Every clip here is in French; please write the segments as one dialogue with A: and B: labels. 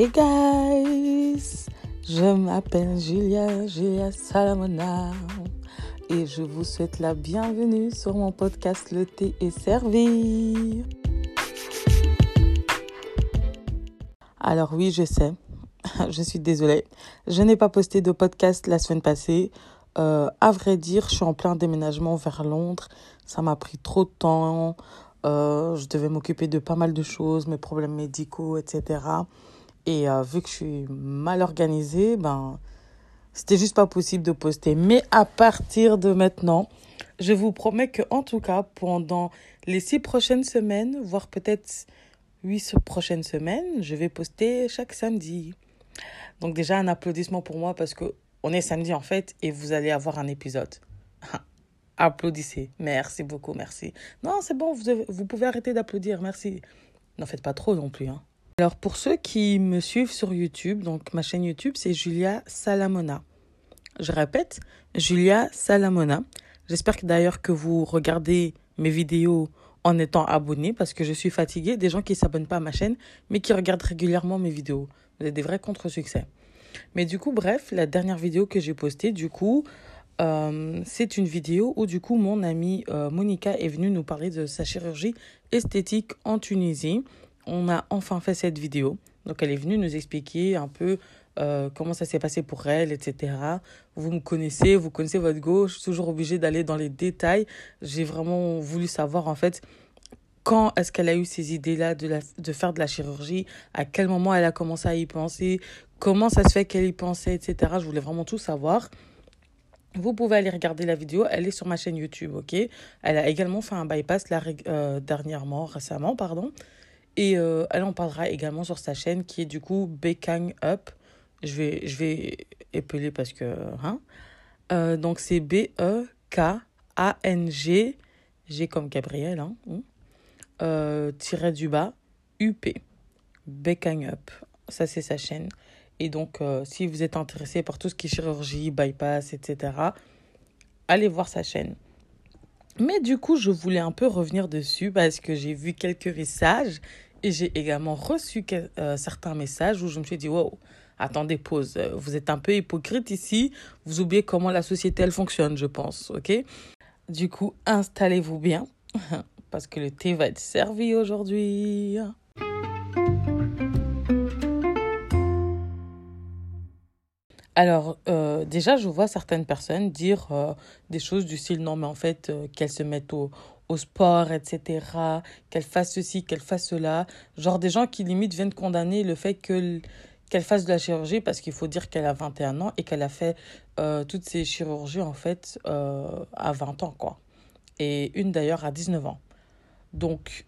A: Hey guys, je m'appelle Julia, Julia Salamona et je vous souhaite la bienvenue sur mon podcast Le thé est servi. Alors oui, je sais, je suis désolée, je n'ai pas posté de podcast la semaine passée. Euh, à vrai dire, je suis en plein déménagement vers Londres. Ça m'a pris trop de temps. Euh, je devais m'occuper de pas mal de choses, mes problèmes médicaux, etc. Et euh, vu que je suis mal organisée, ben, c'était juste pas possible de poster. Mais à partir de maintenant, je vous promets que, en tout cas, pendant les six prochaines semaines, voire peut-être huit prochaines semaines, je vais poster chaque samedi. Donc déjà un applaudissement pour moi parce que on est samedi en fait et vous allez avoir un épisode. Applaudissez. Merci beaucoup, merci. Non, c'est bon, vous, vous pouvez arrêter d'applaudir, merci. N'en faites pas trop non plus. Hein. Alors pour ceux qui me suivent sur YouTube, donc ma chaîne YouTube c'est Julia Salamona. Je répète, Julia Salamona. J'espère que d'ailleurs que vous regardez mes vidéos en étant abonné parce que je suis fatiguée des gens qui ne s'abonnent pas à ma chaîne mais qui regardent régulièrement mes vidéos. Vous êtes des vrais contre-succès. Mais du coup, bref, la dernière vidéo que j'ai postée, du coup, euh, c'est une vidéo où du coup mon amie euh, Monica est venue nous parler de sa chirurgie esthétique en Tunisie. On a enfin fait cette vidéo. Donc elle est venue nous expliquer un peu euh, comment ça s'est passé pour elle, etc. Vous me connaissez, vous connaissez votre gauche, toujours obligée d'aller dans les détails. J'ai vraiment voulu savoir en fait quand est-ce qu'elle a eu ces idées-là de, de faire de la chirurgie, à quel moment elle a commencé à y penser, comment ça se fait qu'elle y pensait, etc. Je voulais vraiment tout savoir. Vous pouvez aller regarder la vidéo, elle est sur ma chaîne YouTube, ok? Elle a également fait un bypass euh, dernièrement, récemment, pardon. Et euh, elle en parlera également sur sa chaîne qui est du coup Bekang Up. Je vais, je vais épeler parce que... Hein euh, donc c'est B-E-K-A-N-G, G comme Gabriel, hein, euh, tiré du bas, UP. Bekang Up. Ça c'est sa chaîne. Et donc, euh, si vous êtes intéressé par tout ce qui est chirurgie, bypass, etc., allez voir sa chaîne. Mais du coup, je voulais un peu revenir dessus parce que j'ai vu quelques messages et j'ai également reçu euh, certains messages où je me suis dit, wow, attendez, pause, vous êtes un peu hypocrite ici, vous oubliez comment la société, elle fonctionne, je pense, ok? Du coup, installez-vous bien parce que le thé va être servi aujourd'hui. Alors, euh, déjà, je vois certaines personnes dire euh, des choses du style non, mais en fait, euh, qu'elles se mettent au, au sport, etc., qu'elles fassent ceci, qu'elles fassent cela. Genre des gens qui limite viennent condamner le fait que qu'elle fasse de la chirurgie parce qu'il faut dire qu'elle a 21 ans et qu'elle a fait toutes ces chirurgies en fait à 20 ans, quoi. Et une d'ailleurs à 19 ans. Donc,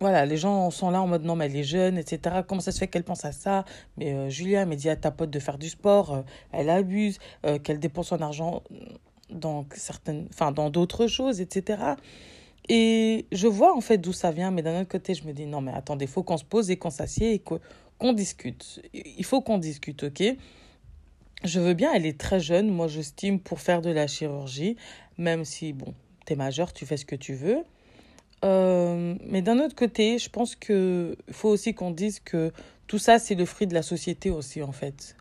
A: voilà, les gens sont là en mode non, mais elle est jeune, etc. Comment ça se fait qu'elle pense à ça? Mais euh, Julia m'a dit à ta pote de faire du sport, euh, elle abuse, euh, qu'elle dépense son argent dans certaines, enfin dans d'autres choses, etc. Et je vois en fait d'où ça vient, mais d'un autre côté, je me dis non, mais attendez, il faut qu'on se pose et qu'on s'assied et qu'on discute. Il faut qu'on discute, ok? Je veux bien, elle est très jeune, moi j'estime pour faire de la chirurgie, même si, bon, t'es majeur, tu fais ce que tu veux. Euh, mais d'un autre côté, je pense qu'il faut aussi qu'on dise que tout ça, c'est le fruit de la société aussi, en fait.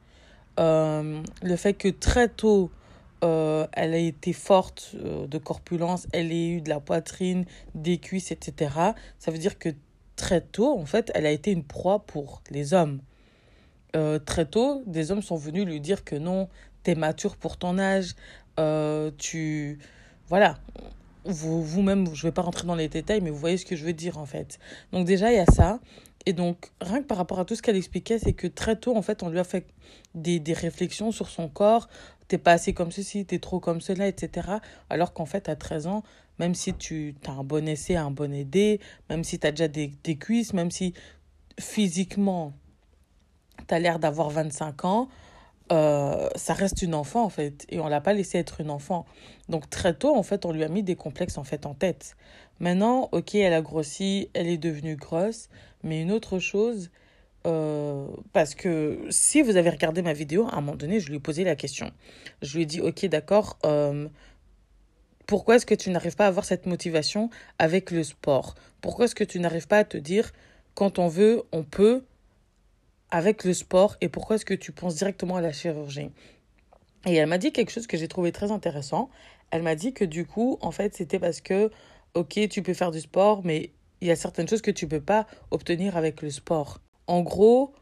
A: Euh, le fait que très tôt, euh, elle a été forte de corpulence, elle ait eu de la poitrine, des cuisses, etc. Ça veut dire que très tôt, en fait, elle a été une proie pour les hommes. très tôt, des hommes sont venus lui dire que non, t'es mature pour ton âge, tu... Voilà, vous, vous-même, je ne vais pas rentrer dans les détails, mais vous voyez ce que je veux dire en fait. Donc déjà, il y a ça. Et donc, rien que par rapport à tout ce qu'elle expliquait, c'est que très tôt, en fait, on lui a fait des, des réflexions sur son corps. T'es pas assez comme ceci, t'es trop comme cela, etc. Alors qu'en fait, à 13 ans, même si tu as un bon essai, un bon aidé, même si tu as déjà des, des cuisses, même si physiquement, tu as l'air d'avoir 25 ans, euh, ça reste une enfant en fait. Et on l'a pas laissé être une enfant. Donc très tôt en fait on lui a mis des complexes en fait en tête. Maintenant ok elle a grossi elle est devenue grosse mais une autre chose euh, parce que si vous avez regardé ma vidéo à un moment donné je lui ai posé la question je lui ai dit ok d'accord euh, pourquoi est-ce que tu n'arrives pas à avoir cette motivation avec le sport? Pourquoi est-ce que tu n'arrives pas à te dire quand on veut on peut avec le sport et pourquoi est-ce que tu penses directement à la chirurgie? Et elle m'a dit quelque chose que j'ai trouvé très intéressant. Elle m'a dit que du coup, en fait, c'était parce que, ok, tu peux faire du sport, mais il y a certaines choses que tu peux pas obtenir avec le sport. En gros,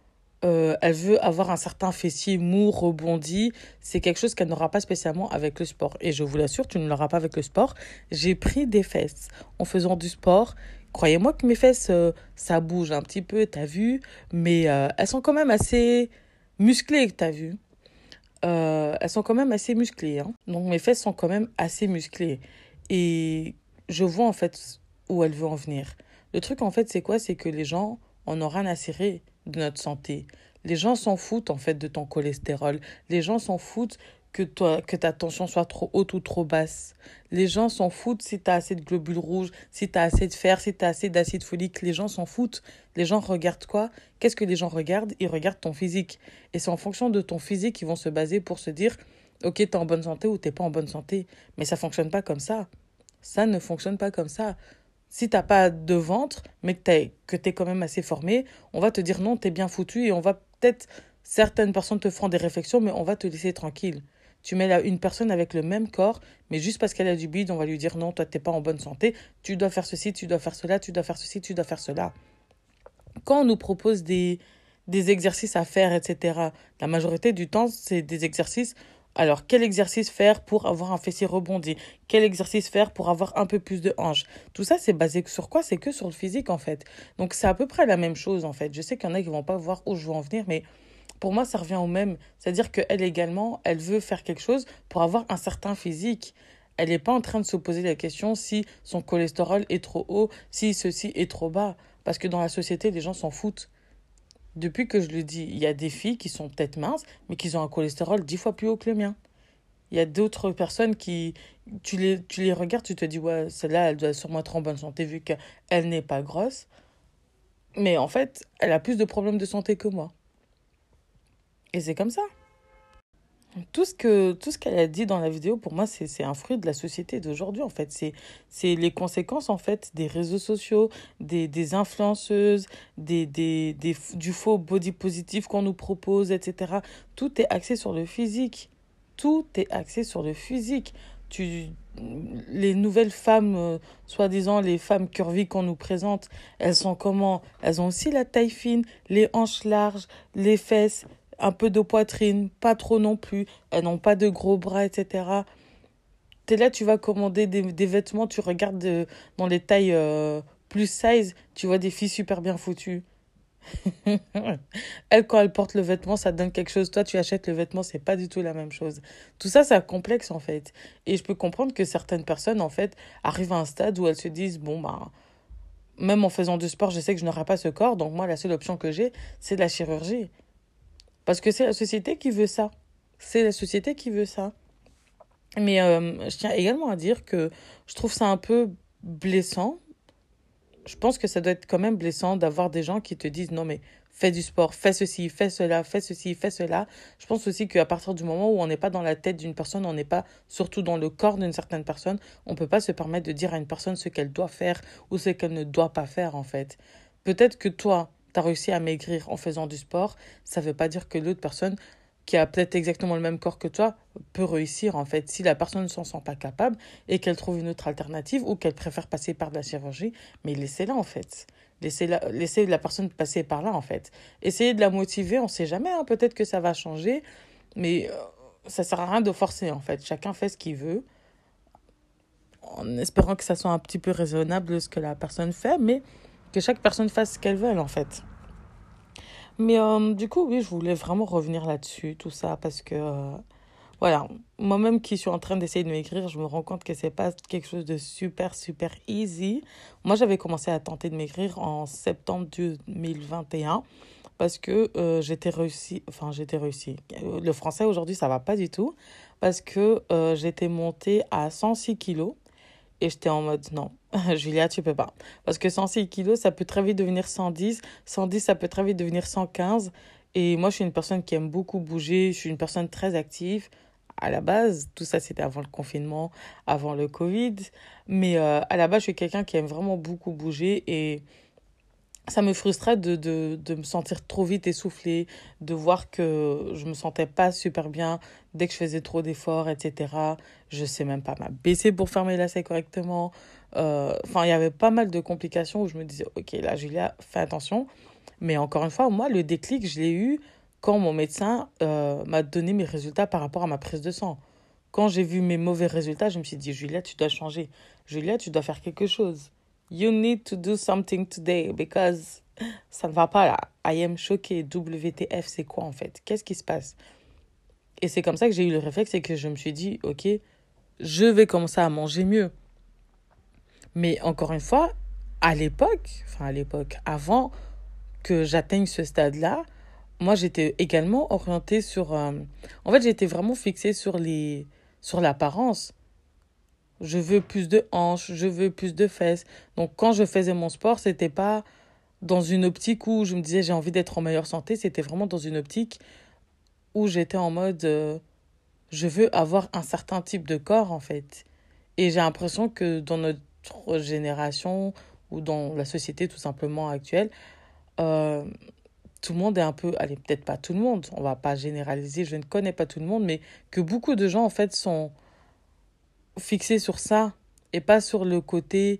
A: euh, elle veut avoir un certain fessier mou, rebondi. C'est quelque chose qu'elle n'aura pas spécialement avec le sport. Et je vous l'assure, tu ne l'auras pas avec le sport. J'ai pris des fesses en faisant du sport. Croyez-moi que mes fesses, euh, ça bouge un petit peu, t'as vu. Mais euh, elles sont quand même assez musclées, t'as vu. elles sont quand même assez musclées. Hein. Donc mes fesses sont quand même assez musclées. Et je vois en fait où elle veut en venir. Le truc en fait, c'est quoi? C'est que les gens en ont rien à cirer de notre santé. Les gens s'en foutent en fait de ton cholestérol. Les gens s'en foutent que, toi, que ta tension soit trop haute ou trop basse. Les gens s'en foutent si tu as assez de globules rouges, si tu as assez de fer, si tu as assez d'acide folique. Les gens s'en foutent. Les gens regardent quoi? Qu'est-ce que les gens regardent? Ils regardent ton physique. Et c'est en fonction de ton physique qu'ils vont se baser pour se dire Ok, tu es en bonne santé ou tu pas en bonne santé. Mais ça fonctionne pas comme ça. Ça ne fonctionne pas comme ça. Si t'as pas de ventre, mais que tu es quand même assez formé, on va te dire non, tu es bien foutu et on va peut-être, certaines personnes te feront des réflexions, mais on va te laisser tranquille. Tu mets là une personne avec le même corps, mais juste parce qu'elle a du bide, on va lui dire non, toi, t'es pas en bonne santé, tu dois faire ceci, tu dois faire cela, tu dois faire ceci, tu dois faire cela. Quand on nous propose des, des exercices à faire, etc., la majorité du temps, c'est des exercices alors, quel exercice faire pour avoir un fessier rebondi? Quel exercice faire pour avoir un peu plus de hanches? Tout ça, c'est basé sur quoi? C'est que sur le physique, en fait. Donc, c'est à peu près la même chose, en fait. Je sais qu'il y en a qui vont pas voir où je veux en venir, mais pour moi, ça revient au même. C'est-à-dire qu'elle également, elle veut faire quelque chose pour avoir un certain physique. Elle n'est pas en train de se poser la question si son cholestérol est trop haut, si ceci est trop bas. Parce que dans la société, les gens s'en foutent. Depuis que je le dis, il y a des filles qui sont peut-être minces, mais qui ont un cholestérol dix fois plus haut que le mien. Il y a d'autres personnes qui, tu les, tu les regardes, tu te dis, ouais, celle-là, elle doit sûrement être en bonne santé vu qu'elle n'est pas grosse. Mais en fait, elle a plus de problèmes de santé que moi. Et c'est comme ça. Tout ce que tout ce qu'elle a dit dans la vidéo, pour moi, c'est un fruit de la société d'aujourd'hui, en fait. C'est les conséquences, en fait, des réseaux sociaux, des, des influenceuses, des, des, des, du faux body positif qu'on nous propose, etc. Tout est axé sur le physique. Tout est axé sur le physique. Tu, les nouvelles femmes, euh, soi-disant les femmes curvy qu'on nous présente, elles sont comment? Elles ont aussi la taille fine, les hanches larges, les fesses, un peu de poitrine, pas trop non plus, elles n'ont pas de gros bras, etc. Tu es là, tu vas commander des, vêtements, tu regardes euh, dans les tailles euh, plus size, tu vois des filles super bien foutues. elle, quand elle porte le vêtement, ça donne quelque chose. Toi, tu achètes le vêtement, c'est pas du tout la même chose. Tout ça, c'est complexe en fait. Et je peux comprendre que certaines personnes, en fait, arrivent à un stade où elles se disent bon, bah, même en faisant du sport, je sais que je n'aurai pas ce corps, donc moi, la seule option que j'ai, c'est la chirurgie. Parce que c'est la société qui veut ça. C'est la société qui veut ça. Mais euh, je tiens également à dire que je trouve ça un peu blessant. Je pense que ça doit être quand même blessant d'avoir des gens qui te disent non mais fais du sport, fais ceci, fais cela, fais ceci, fais cela. Je pense aussi qu'à partir du moment où on n'est pas dans la tête d'une personne, on n'est pas surtout dans le corps d'une certaine personne, on ne peut pas se permettre de dire à une personne ce qu'elle doit faire ou ce qu'elle ne doit pas faire en fait. Peut-être que toi, tu as réussi à maigrir en faisant du sport, ça ne veut pas dire que l'autre personne qui a peut-être exactement le même corps que toi peut réussir en fait. Si la personne ne s'en sent pas capable et qu'elle trouve une autre alternative ou qu'elle préfère passer par de la chirurgie, mais laissez-la en fait. Laissez la, laissez la personne passer par là en fait. Essayez de la motiver, on ne sait jamais, hein. peut-être que ça va changer, mais ça euh, ça sert à rien de forcer en fait. Chacun fait ce qu'il veut en espérant que ça soit un petit peu raisonnable ce que la personne fait, mais que chaque personne fasse ce qu'elle veut, en fait. Mais euh, du coup, oui, je voulais vraiment revenir là-dessus, tout ça, parce que, euh, voilà, moi-même qui suis en train d'essayer de maigrir, je me rends compte que c'est pas quelque chose de super, super easy. Moi, j'avais commencé à tenter de maigrir en septembre 2021 parce que euh, j'étais réussi, enfin, j'étais réussi. Le français aujourd'hui, ça va pas du tout parce que j'étais montée à 106 kilos et j'étais en mode non, Julia, tu peux pas. Parce que 106 kilos, ça peut très vite devenir 110. 110, ça peut très vite devenir 115. Et moi, je suis une personne qui aime beaucoup bouger. Je suis une personne très active. À la base, tout ça, c'était avant le confinement, avant le Covid. Mais euh, à la base, je suis quelqu'un qui aime vraiment beaucoup bouger. Et ça me frustrait de, de, de me sentir trop vite essoufflée, de voir que je me sentais pas super bien dès que je faisais trop d'efforts, etc. Je sais même pas m'abaisser pour fermer lacets correctement. Euh, enfin, il y avait pas mal de complications où je me disais, ok, là, Julia, fais attention. Mais encore une fois, moi, le déclic, je l'ai eu quand mon médecin euh, m'a donné mes résultats par rapport à ma prise de sang. Quand j'ai vu mes mauvais résultats, je me suis dit, Julia, tu dois changer. Julia, tu dois faire quelque chose. You need to do something today because ça ne va pas là. I am choquée. WTF, c'est quoi en fait? Qu'est-ce qui se passe? Et c'est comme ça que j'ai eu le réflexe et que je me suis dit, ok, je vais commencer à manger mieux. Mais encore une fois, à l'époque, enfin à l'époque, avant que j'atteigne ce stade-là, moi j'étais également orientée sur... Euh, en fait, j'étais vraiment fixée sur les sur l'apparence. Je veux plus de hanches, je veux plus de fesses. Donc quand je faisais mon sport, c'était pas dans une optique où je me disais j'ai envie d'être en meilleure santé, c'était vraiment dans une optique où j'étais en mode euh, je veux avoir un certain type de corps en fait. Et j'ai l'impression que dans notre génération ou dans la société tout simplement actuelle, euh, tout le monde est un peu, allez, peut-être pas tout le monde, on va pas généraliser, je ne connais pas tout le monde, mais que beaucoup de gens en fait sont fixés sur ça et pas sur le côté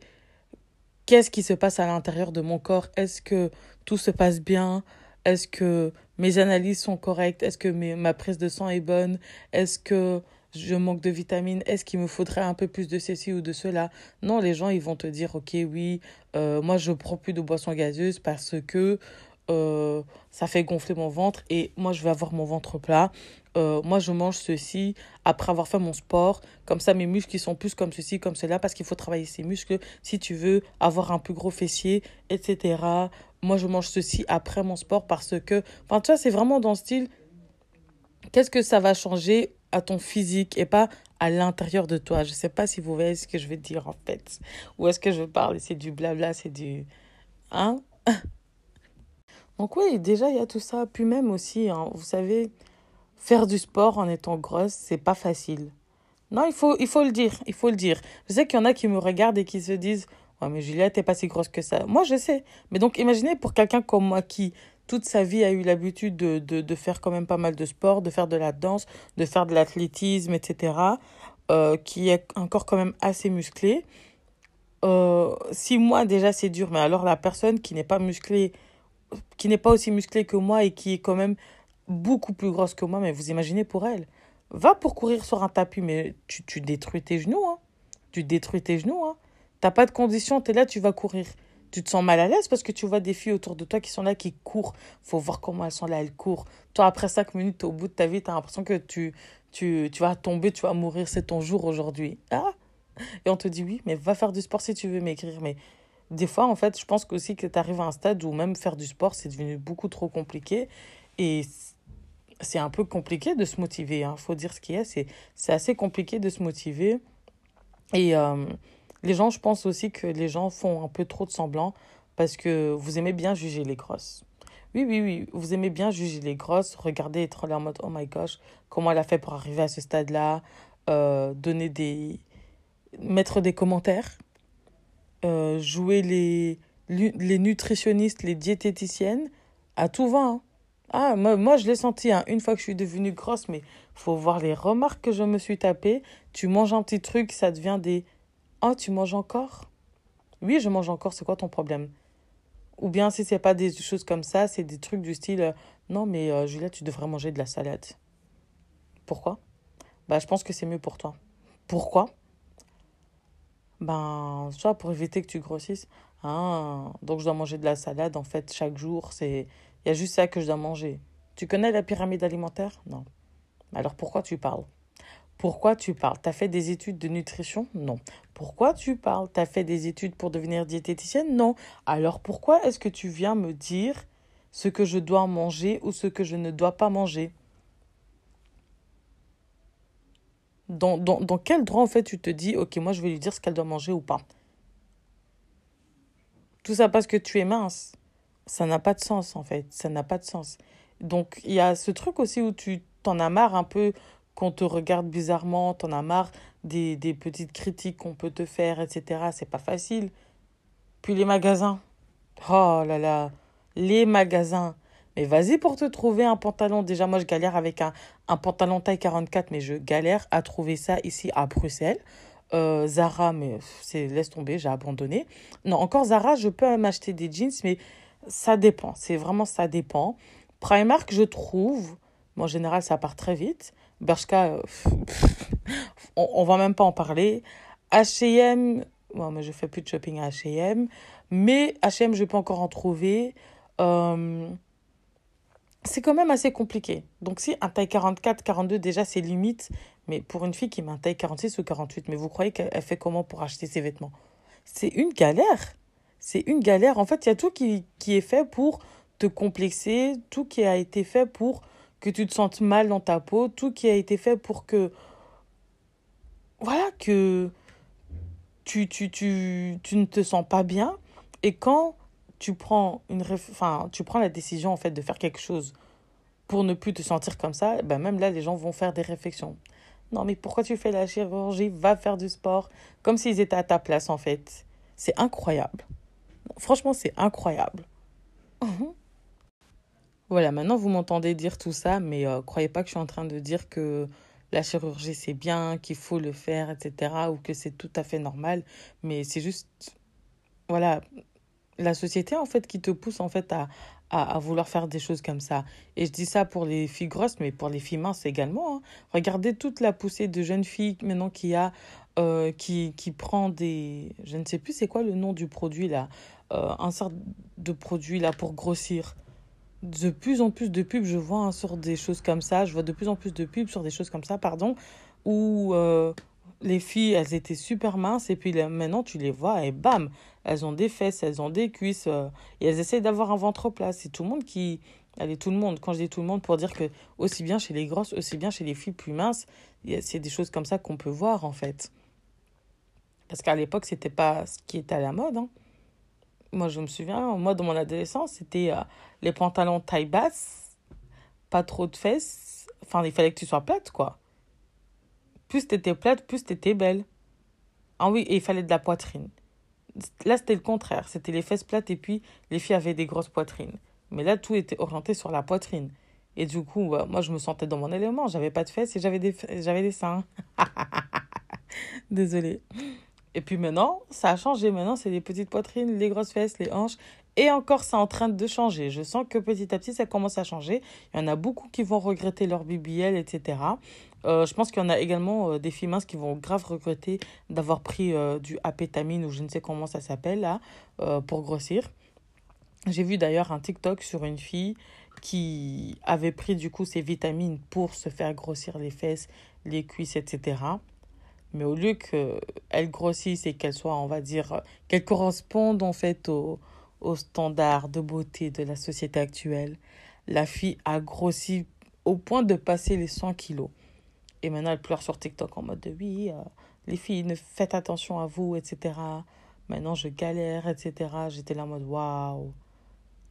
A: qu'est-ce qui se passe à l'intérieur de mon corps, est-ce que tout se passe bien, est-ce que mes analyses sont correctes, est-ce que mes, ma prise de sang est bonne, est-ce que je manque de vitamines, est-ce qu'il me faudrait un peu plus de ceci ou de cela? Non, les gens, ils vont te dire, ok, oui, euh, moi, je prends plus de boissons gazeuses parce que euh, ça fait gonfler mon ventre et moi je vais avoir mon ventre plat. Euh, moi je mange ceci après avoir fait mon sport. Comme ça mes muscles ils sont plus comme ceci, comme cela parce qu'il faut travailler ces muscles si tu veux avoir un plus gros fessier, etc. Moi je mange ceci après mon sport parce que... Enfin tu vois c'est vraiment dans le style qu'est-ce que ça va changer à ton physique et pas à l'intérieur de toi? Je sais pas si vous voyez ce que je veux dire en fait. Ou est-ce que je parle c'est du blabla, c'est du... Hein? donc oui, déjà, il y a tout ça. Puis même aussi, hein, vous savez, faire du sport en étant grosse, c'est pas facile. Non, il faut, il faut le dire, il faut le dire. Je sais qu'il y en a qui me regardent et qui se disent Ouais, mais Juliette, t'es pas si grosse que ça. Moi, je sais. Mais donc, imaginez pour quelqu'un comme moi qui, toute sa vie, a eu l'habitude de, de, faire quand même pas mal de sport, de faire de la danse, de faire de l'athlétisme, etc., euh, qui est encore quand même assez musclé. Euh, si moi, déjà, c'est dur, mais alors la personne qui n'est pas musclée, qui n'est pas aussi musclée que moi et qui est quand même beaucoup plus grosse que moi, mais vous imaginez pour elle. Va pour courir sur un tapis, mais tu, tu détruis tes genoux. Hein. Tu détruis tes genoux. Hein. T'as pas de condition, tu es là, tu vas courir. Tu te sens mal à l'aise parce que tu vois des filles autour de toi qui sont là, qui courent. faut voir comment elles sont là, elles courent. Toi, après cinq minutes, au bout de ta vie, tu as l'impression que tu, tu, tu vas tomber, tu vas mourir, c'est ton jour aujourd'hui. Ah Et on te dit oui, mais va faire du sport si tu veux maigrir. Mais des fois, en fait, je pense aussi que tu arrives à un stade où même faire du sport, c'est devenu beaucoup trop compliqué. Et c'est un peu compliqué de se motiver. Il hein. faut dire ce qu'il y a. C'est assez compliqué de se motiver. Et euh, les gens, je pense aussi que les gens font un peu trop de semblant parce que vous aimez bien juger les grosses. Oui, oui, oui, vous aimez bien juger les grosses, regarder, être là en mode, oh my gosh, comment elle a fait pour arriver à ce stade-là, euh, donner des... mettre des commentaires euh, jouer les, les nutritionnistes, les diététiciennes, à tout va. Hein. Ah, moi, moi je l'ai senti hein, une fois que je suis devenue grosse, mais faut voir les remarques que je me suis tapées. Tu manges un petit truc, ça devient des Oh, tu manges encore? Oui, je mange encore, c'est quoi ton problème? Ou bien si c'est pas des choses comme ça, c'est des trucs du style euh, Non, mais euh, tu devrais manger de la salade. Pourquoi? Bah, je pense que c'est mieux pour toi. Pourquoi? Ben, soit pour éviter que tu grossisses. Ah, donc je dois manger de la salade en fait chaque jour. C'est, il y a juste ça que je dois manger. Tu connais la pyramide alimentaire? Non. Alors pourquoi tu parles? Pourquoi tu parles? T'as fait des études de nutrition? Non. Pourquoi tu parles? T'as fait des études pour devenir diététicienne? Non. Alors pourquoi est-ce que tu viens me dire ce que je dois manger ou ce que je ne dois pas manger? Dans, dans, dans quel droit, en fait, tu te dis, ok, moi, je vais lui dire ce qu'elle doit manger ou pas Tout ça parce que tu es mince. Ça n'a pas de sens, en fait. Ça n'a pas de sens. Donc, il y a ce truc aussi où tu t'en as marre un peu qu'on te regarde bizarrement, t'en as marre des, des petites critiques qu'on peut te faire, etc. C'est pas facile. Puis les magasins. Oh là là, les magasins. Mais vas-y pour te trouver un pantalon. Déjà, moi, je galère avec un, un pantalon taille 44, mais je galère à trouver ça ici à Bruxelles. Euh, Zara, mais c'est laisse tomber, j'ai abandonné. Non, encore Zara, je peux m'acheter des jeans, mais ça dépend. C'est vraiment ça dépend. Primark, je trouve, en général, ça part très vite. Bershka, on, on va même pas en parler. H&M, bon, mais je fais plus de shopping à H&M, mais H&M, je peux encore en trouver. Euh, c'est quand même assez compliqué. Donc si un taille 44, 42, déjà c'est limite, mais pour une fille qui met un taille 46 ou 48, mais vous croyez qu'elle fait comment pour acheter ses vêtements? C'est une galère. C'est une galère. En fait, il y a tout qui, qui est fait pour te complexer, tout qui a été fait pour que tu te sentes mal dans ta peau, tout qui a été fait pour que... Voilà, que tu, tu, tu, tu ne te sens pas bien. Et quand tu prends, une tu prends la décision en fait de faire quelque chose pour ne plus te sentir comme ça, ben même là, les gens vont faire des réflexions. Non, mais pourquoi tu fais la chirurgie? Va faire du sport. Comme s'ils étaient à ta place, en fait. C'est incroyable. Franchement, c'est incroyable. Voilà, maintenant vous m'entendez dire tout ça, mais euh, croyez pas que je suis en train de dire que la chirurgie c'est bien, qu'il faut le faire, etc. ou que c'est tout à fait normal. Mais c'est juste, voilà, la société en fait qui te pousse en fait à, à, vouloir faire des choses comme ça. Et je dis ça pour les filles grosses, mais pour les filles minces également. Hein. Regardez toute la poussée de jeunes filles maintenant qui a, euh, qui, qui prend des, je ne sais plus c'est quoi le nom du produit là, euh, un sort de produit là pour grossir. De plus en plus de pubs, je vois hein, sur des choses comme ça, je vois de plus en plus de pubs sur des choses comme ça, pardon, où euh, les filles, elles étaient super minces et puis maintenant tu les vois et bam, elles ont des fesses, elles ont des cuisses euh, et elles essaient d'avoir un ventre plat. C'est tout le monde qui. Allez, tout le monde. Quand je dis tout le monde, pour dire que aussi bien chez les grosses, aussi bien chez les filles plus minces, c'est des choses comme ça qu'on peut voir en fait. Parce qu'à l'époque, c'était pas ce qui était à la mode. Hein. Moi, je me souviens, moi, dans mon adolescence, c'était euh, les pantalons taille basse, pas trop de fesses. Enfin, il fallait que tu sois plate, quoi. Plus t'étais plate, plus t'étais belle. Ah oui, et il fallait de la poitrine. Là, c'était le contraire. C'était les fesses plates et puis les filles avaient des grosses poitrines. Mais là, tout était orienté sur la poitrine. Et du coup, bah, moi, je me sentais dans mon élément. J'avais pas de fesses et j'avais des, j'avais des seins. Désolée. Et puis maintenant, ça a changé. Maintenant, c'est les petites poitrines, les grosses fesses, les hanches. Et encore, c'est en train de changer. Je sens que petit à petit, ça commence à changer. Il y en a beaucoup qui vont regretter leur BBL, etc. Euh, je pense qu'il y en a également euh, des filles minces qui vont grave regretter d'avoir pris euh, du apétamine ou je ne sais comment ça s'appelle là pour grossir. J'ai vu d'ailleurs un TikTok sur une fille qui avait pris du coup ses vitamines pour se faire grossir les fesses, les cuisses, etc. Mais au lieu qu'elle grossisse et qu'elle soit, on va dire, qu'elle corresponde en fait au, aux standards de beauté de la société actuelle, la fille a grossi au point de passer les 100 kilos. Et maintenant, elle pleure sur TikTok en mode de oui, euh, les filles, ne faites attention à vous, etc. Maintenant, je galère, etc. J'étais là en mode waouh.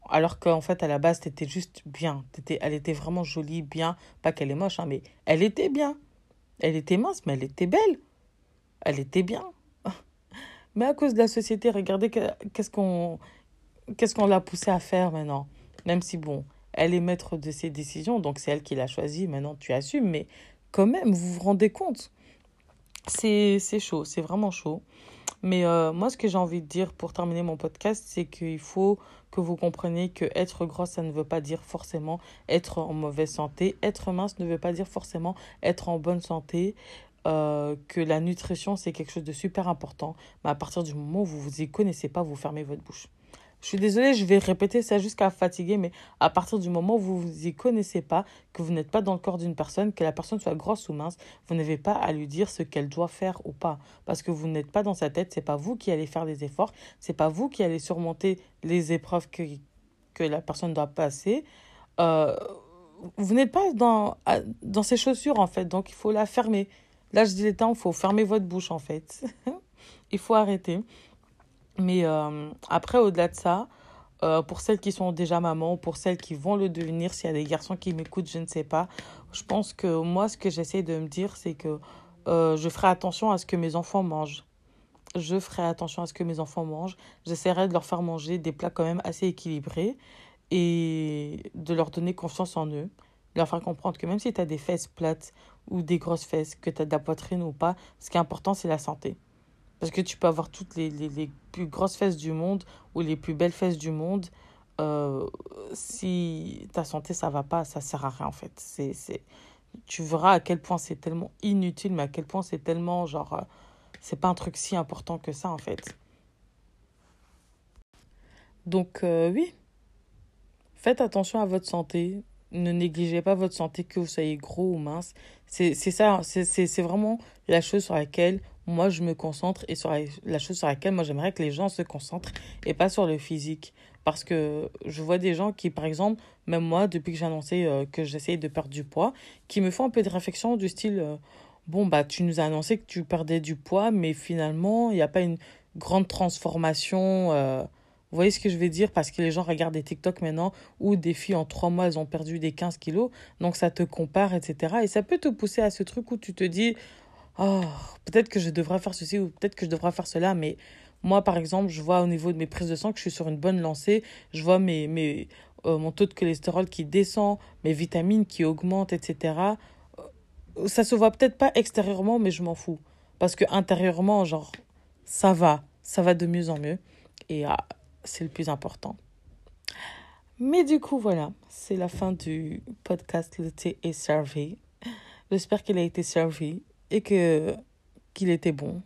A: Alors qu'en fait, à la base, t'étais juste bien. Étais, elle était vraiment jolie, bien. Pas qu'elle est moche, hein, mais elle était bien. Elle était mince, mais elle était belle. Elle était bien. Mais à cause de la société, regardez qu'est-ce qu'on qu'est-ce qu'on l'a poussée à faire maintenant. Même si, bon, elle est maître de ses décisions, donc c'est elle qui l'a choisi, maintenant tu assumes, mais quand même, vous vous rendez compte C'est chaud, c'est vraiment chaud. Mais euh, moi, ce que j'ai envie de dire pour terminer mon podcast, c'est qu'il faut que vous compreniez que être grosse, ça ne veut pas dire forcément être en mauvaise santé. Être mince ne veut pas dire forcément être en bonne santé. Euh, que la nutrition, c'est quelque chose de super important. Mais à partir du moment où vous vous y connaissez pas, vous fermez votre bouche. Je suis désolée, je vais répéter ça jusqu'à fatiguer, mais à partir du moment où vous vous y connaissez pas, que vous n'êtes pas dans le corps d'une personne, que la personne soit grosse ou mince, vous n'avez pas à lui dire ce qu'elle doit faire ou pas, parce que vous n'êtes pas dans sa tête. C'est pas vous qui allez faire les efforts, c'est pas vous qui allez surmonter les épreuves que que la personne doit passer. Euh, vous n'êtes pas dans dans ses chaussures en fait, donc il faut la fermer. Là, je dis les temps, il faut fermer votre bouche en fait. il faut arrêter. Mais euh, après, au-delà de ça, euh, pour celles qui sont déjà mamans, pour celles qui vont le devenir, s'il y a des garçons qui m'écoutent, je ne sais pas. Je pense que moi, ce que j'essaie de me dire, c'est que euh, je ferai attention à ce que mes enfants mangent. je ferai attention à ce que mes enfants mangent. J'essaierai de leur faire manger des plats quand même assez équilibrés et de leur donner confiance en eux. Leur faire comprendre que même si tu as des fesses plates ou des grosses fesses, que tu as de la poitrine ou pas, ce qui est important, c'est la santé. Parce que tu peux avoir toutes les, les, les, plus grosses fesses du monde ou les plus belles fesses du monde. Euh, si ta santé, ça va pas, ça sert à rien en fait. C'est, c'est... Tu verras à quel point c'est tellement inutile, mais à quel point c'est tellement genre. Euh, c'est pas un truc si important que ça en fait. Donc, euh, oui. Faites attention à votre santé. Ne négligez pas votre santé, que vous soyez gros ou mince. C'est ça, c'est vraiment la chose sur laquelle moi je me concentre et sur la, chose sur laquelle moi j'aimerais que les gens se concentrent et pas sur le physique. Parce que je vois des gens qui, par exemple, même moi, depuis que j'ai annoncé euh, que j'essayais de perdre du poids, qui me font un peu de réflexion du style euh, Bon, bah, tu nous as annoncé que tu perdais du poids, mais finalement, il n'y a pas une grande transformation. Euh, vous voyez ce que je veux dire? Parce que les gens regardent des TikTok maintenant où des filles en trois mois, elles ont perdu des 15 kilos. Donc ça te compare, etc. Et ça peut te pousser à ce truc où tu te dis oh, peut-être que je devrais faire ceci ou peut-être que je devrais faire cela, mais moi, par exemple, je vois au niveau de mes prises de sang que je suis sur une bonne lancée. Je vois mes, mes, euh, mon taux de cholestérol qui descend, mes vitamines qui augmentent, etc. Euh, ça se voit peut-être pas extérieurement, mais je m'en fous. Parce que intérieurement, genre, ça va. Ça va de mieux en mieux. Et ah, c'est le plus important. Mais du coup, voilà. C'est la fin du podcast Le thé est servi. J'espère qu'il a été servi et que qu'il était bon.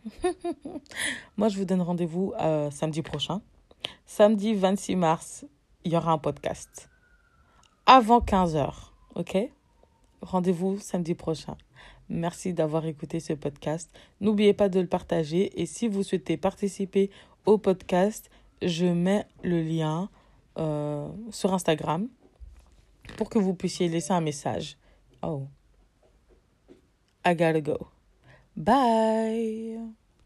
A: Moi, je vous donne rendez-vous euh, samedi prochain. Samedi 26 mars, il y aura un podcast. Avant 15h, ok? Rendez-vous samedi prochain. Merci d'avoir écouté ce podcast. N'oubliez pas de le partager et si vous souhaitez participer au podcast, je mets le lien euh, sur Instagram pour que vous puissiez laisser un message. Oh, I gotta go. Bye.